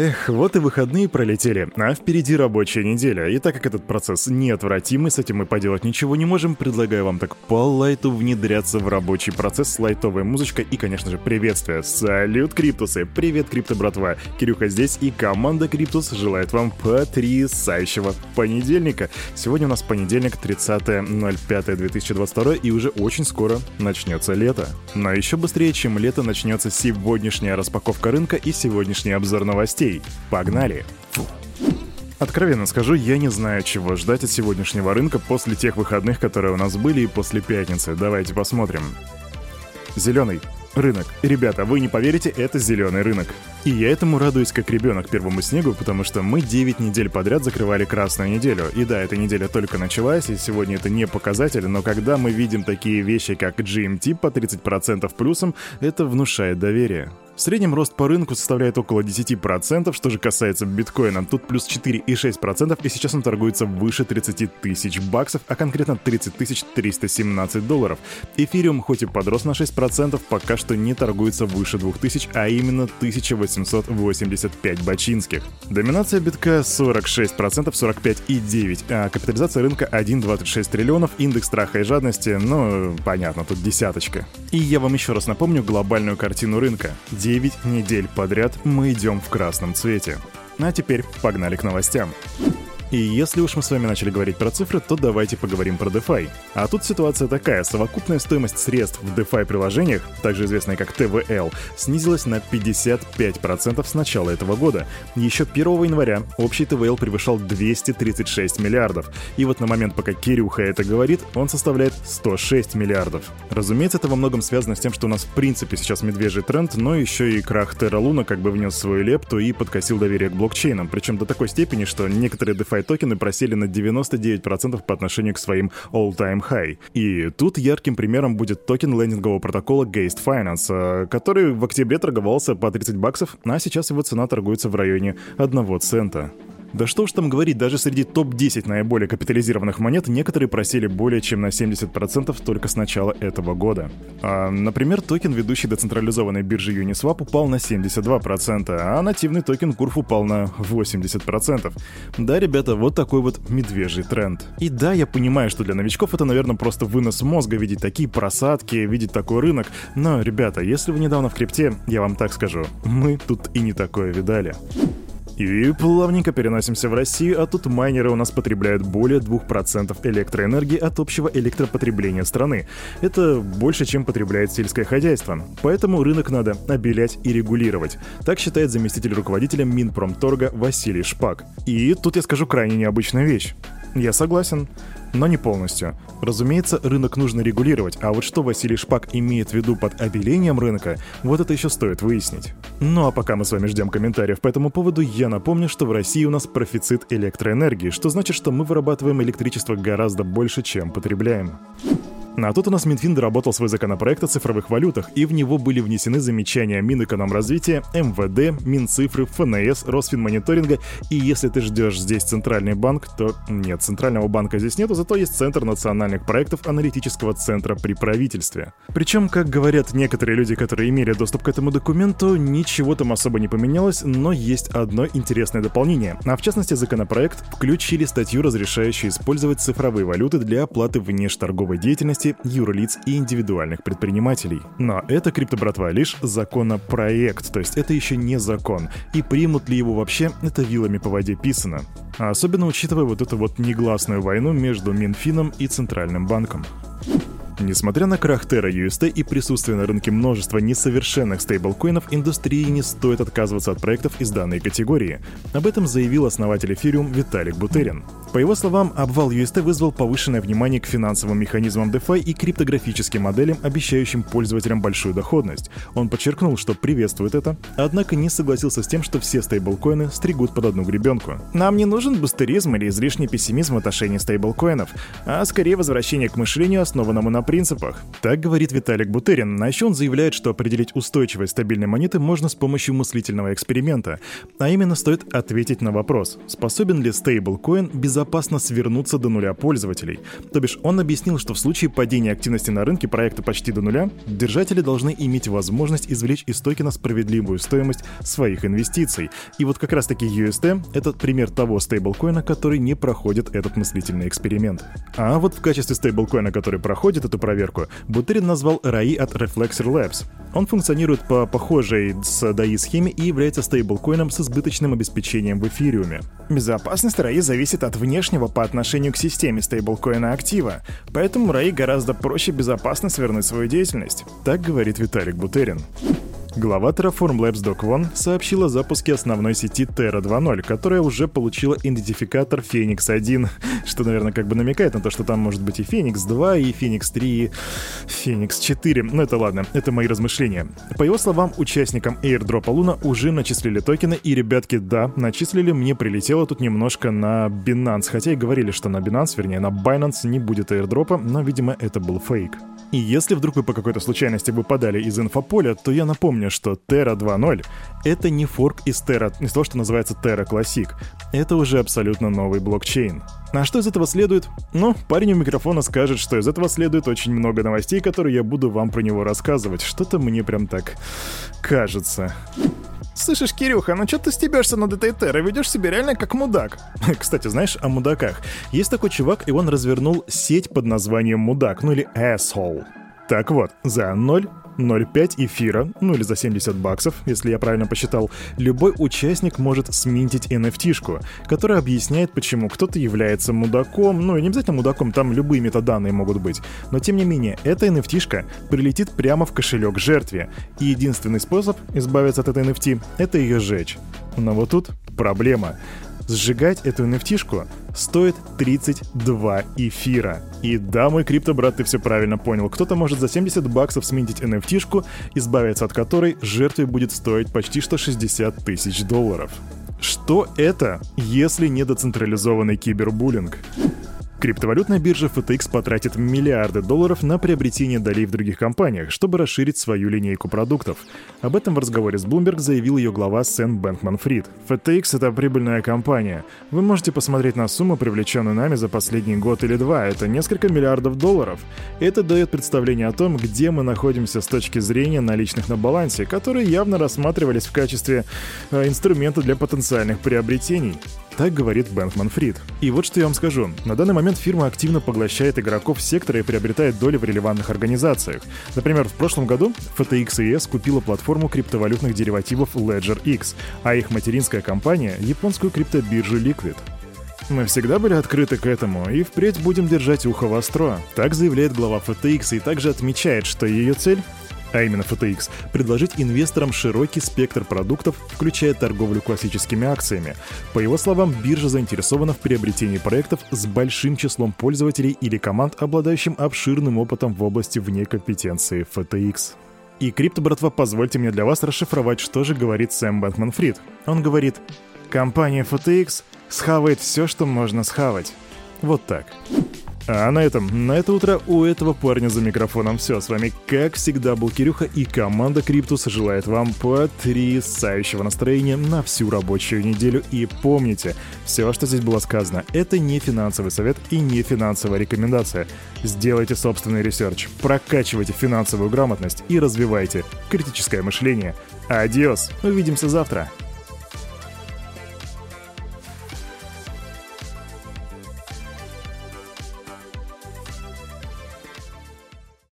Эх, вот и выходные пролетели, а впереди рабочая неделя. И так как этот процесс неотвратимый, с этим мы поделать ничего не можем, предлагаю вам так по лайту внедряться в рабочий процесс с лайтовой музычкой и, конечно же, приветствие. Салют, Криптусы! Привет, Крипто, братва! Кирюха здесь и команда Криптус желает вам потрясающего понедельника. Сегодня у нас понедельник, 30.05.2022, и уже очень скоро начнется лето. Но еще быстрее, чем лето, начнется сегодняшняя распаковка рынка и сегодняшний обзор новостей новостей. Погнали! Откровенно скажу, я не знаю, чего ждать от сегодняшнего рынка после тех выходных, которые у нас были, и после пятницы. Давайте посмотрим. Зеленый. Рынок. Ребята, вы не поверите, это зеленый рынок. И я этому радуюсь как ребенок первому снегу, потому что мы 9 недель подряд закрывали красную неделю. И да, эта неделя только началась, и сегодня это не показатель, но когда мы видим такие вещи, как GMT по 30% плюсом, это внушает доверие. В среднем рост по рынку составляет около 10%, что же касается биткоина, тут плюс 4,6%, и сейчас он торгуется выше 30 тысяч баксов, а конкретно 30 317 долларов. Эфириум хоть и подрос на 6%, пока что не торгуется выше 2000, а именно 1885 бачинских. Доминация битка 46%, 45,9%, а капитализация рынка 1,26 триллионов, индекс страха и жадности, ну, понятно, тут десяточка. И я вам еще раз напомню глобальную картину рынка. 9 недель подряд мы идем в красном цвете. А теперь погнали к новостям. И если уж мы с вами начали говорить про цифры, то давайте поговорим про DeFi. А тут ситуация такая, совокупная стоимость средств в DeFi приложениях, также известная как TVL, снизилась на 55% с начала этого года. Еще 1 января общий TVL превышал 236 миллиардов. И вот на момент, пока Кирюха это говорит, он составляет 106 миллиардов. Разумеется, это во многом связано с тем, что у нас в принципе сейчас медвежий тренд, но еще и крах Terra Luna как бы внес свою лепту и подкосил доверие к блокчейнам, причем до такой степени, что некоторые DeFi DeFi токены просели на 99% по отношению к своим all-time high. И тут ярким примером будет токен лендингового протокола Geist Finance, э, который в октябре торговался по 30 баксов, а сейчас его цена торгуется в районе 1 цента. Да что уж там говорить, даже среди топ-10 наиболее капитализированных монет некоторые просели более чем на 70% только с начала этого года. А, например, токен, ведущей децентрализованной биржи Uniswap, упал на 72%, а нативный токен Curve упал на 80%. Да, ребята, вот такой вот медвежий тренд. И да, я понимаю, что для новичков это, наверное, просто вынос мозга видеть такие просадки, видеть такой рынок, но, ребята, если вы недавно в крипте, я вам так скажу, мы тут и не такое видали. И плавненько переносимся в Россию, а тут майнеры у нас потребляют более 2% электроэнергии от общего электропотребления страны. Это больше, чем потребляет сельское хозяйство. Поэтому рынок надо обелять и регулировать. Так считает заместитель руководителя Минпромторга Василий Шпак. И тут я скажу крайне необычную вещь. Я согласен, но не полностью. Разумеется, рынок нужно регулировать, а вот что Василий Шпак имеет в виду под обелением рынка, вот это еще стоит выяснить. Ну а пока мы с вами ждем комментариев по этому поводу, я напомню, что в России у нас профицит электроэнергии, что значит, что мы вырабатываем электричество гораздо больше, чем потребляем. А тут у нас Минфин доработал свой законопроект о цифровых валютах, и в него были внесены замечания Минэкономразвития, МВД, Минцифры, ФНС, Росфинмониторинга, и если ты ждешь здесь центральный банк, то нет, центрального банка здесь нету, зато есть Центр национальных проектов аналитического центра при правительстве. Причем, как говорят некоторые люди, которые имели доступ к этому документу, ничего там особо не поменялось, но есть одно интересное дополнение. А в частности, законопроект включили статью, разрешающую использовать цифровые валюты для оплаты внешторговой деятельности деятельности юрлиц и индивидуальных предпринимателей. Но это, криптобратва, лишь законопроект, то есть это еще не закон. И примут ли его вообще, это вилами по воде писано. А особенно учитывая вот эту вот негласную войну между Минфином и Центральным банком. Несмотря на крах Terra UST и присутствие на рынке множества несовершенных стейблкоинов, индустрии не стоит отказываться от проектов из данной категории. Об этом заявил основатель Ethereum Виталик Бутерин. По его словам, обвал UST вызвал повышенное внимание к финансовым механизмам DeFi и криптографическим моделям, обещающим пользователям большую доходность. Он подчеркнул, что приветствует это, однако не согласился с тем, что все стейблкоины стригут под одну гребенку. Нам не нужен бустеризм или излишний пессимизм в отношении стейблкоинов, а скорее возвращение к мышлению, основанному на принципах. Так говорит Виталик Бутерин. А еще он заявляет, что определить устойчивость стабильной монеты можно с помощью мыслительного эксперимента. А именно стоит ответить на вопрос, способен ли стейблкоин безопасно свернуться до нуля пользователей. То бишь он объяснил, что в случае падения активности на рынке проекта почти до нуля, держатели должны иметь возможность извлечь из токена справедливую стоимость своих инвестиций. И вот как раз таки UST — это пример того стейблкоина, который не проходит этот мыслительный эксперимент. А вот в качестве стейблкоина, который проходит эту проверку, Бутерин назвал RAI от Reflexer Labs. Он функционирует по похожей с DAI схеме и является стейблкоином с избыточным обеспечением в эфириуме. Безопасность RAI зависит от внешнего по отношению к системе стейблкоина актива, поэтому RAI гораздо проще безопасно свернуть свою деятельность. Так говорит Виталик Бутерин. Глава Terraform Labs Doc One сообщила о запуске основной сети Terra 2.0, которая уже получила идентификатор Phoenix 1, что, наверное, как бы намекает на то, что там может быть и Phoenix 2, и Phoenix 3, и Phoenix 4. Ну это ладно, это мои размышления. По его словам, участникам airdrop Луна уже начислили токены, и, ребятки, да, начислили, мне прилетело тут немножко на Binance, хотя и говорили, что на Binance, вернее, на Binance не будет airdropа, но, видимо, это был фейк. И если вдруг вы по какой-то случайности выпадали из инфополя, то я напомню, что Terra 2.0 — это не форк из Terra, из того, что называется Terra Classic. Это уже абсолютно новый блокчейн. А что из этого следует? Ну, парень у микрофона скажет, что из этого следует очень много новостей, которые я буду вам про него рассказывать. Что-то мне прям так кажется. Слышишь, Кирюха, ну что ты стебешься над этой террой? Ведешь себя реально как мудак. Кстати, знаешь, о мудаках. Есть такой чувак, и он развернул сеть под названием Мудак, ну или Asshole. Так вот, за 0 0,5 эфира, ну или за 70 баксов, если я правильно посчитал, любой участник может сминтить NFT-шку, которая объясняет, почему кто-то является мудаком, ну и не обязательно мудаком, там любые метаданные могут быть. Но тем не менее, эта NFT-шка прилетит прямо в кошелек жертве, и единственный способ избавиться от этой NFT — это ее сжечь. Но вот тут проблема. Сжигать эту nft стоит 32 эфира. И да, мой крипто-брат, ты все правильно понял. Кто-то может за 70 баксов сменить nft избавиться от которой жертве будет стоить почти что 60 тысяч долларов. Что это, если не децентрализованный кибербуллинг? Криптовалютная биржа FTX потратит миллиарды долларов на приобретение долей в других компаниях, чтобы расширить свою линейку продуктов. Об этом в разговоре с Bloomberg заявил ее глава Сэм Бэнкман Фрид. FTX — это прибыльная компания. Вы можете посмотреть на сумму, привлеченную нами за последний год или два. Это несколько миллиардов долларов. Это дает представление о том, где мы находимся с точки зрения наличных на балансе, которые явно рассматривались в качестве э, инструмента для потенциальных приобретений. Так говорит Бэнкман Фрид. И вот что я вам скажу. На данный момент фирма активно поглощает игроков сектора и приобретает доли в релевантных организациях. Например, в прошлом году FTX ES купила платформу криптовалютных деривативов Ledger X, а их материнская компания — японскую криптобиржу Liquid. Мы всегда были открыты к этому и впредь будем держать ухо востро. Так заявляет глава FTX и также отмечает, что ее цель а именно FTX, предложить инвесторам широкий спектр продуктов, включая торговлю классическими акциями. По его словам, биржа заинтересована в приобретении проектов с большим числом пользователей или команд, обладающим обширным опытом в области вне компетенции FTX. И крипто, братва, позвольте мне для вас расшифровать, что же говорит Сэм Бэнкман Фрид. Он говорит, компания FTX схавает все, что можно схавать. Вот так. А на этом, на это утро у этого парня за микрофоном все. С вами, как всегда, был Кирюха и команда Криптус желает вам потрясающего настроения на всю рабочую неделю. И помните, все, что здесь было сказано, это не финансовый совет и не финансовая рекомендация. Сделайте собственный research, прокачивайте финансовую грамотность и развивайте критическое мышление. Адиос, увидимся завтра.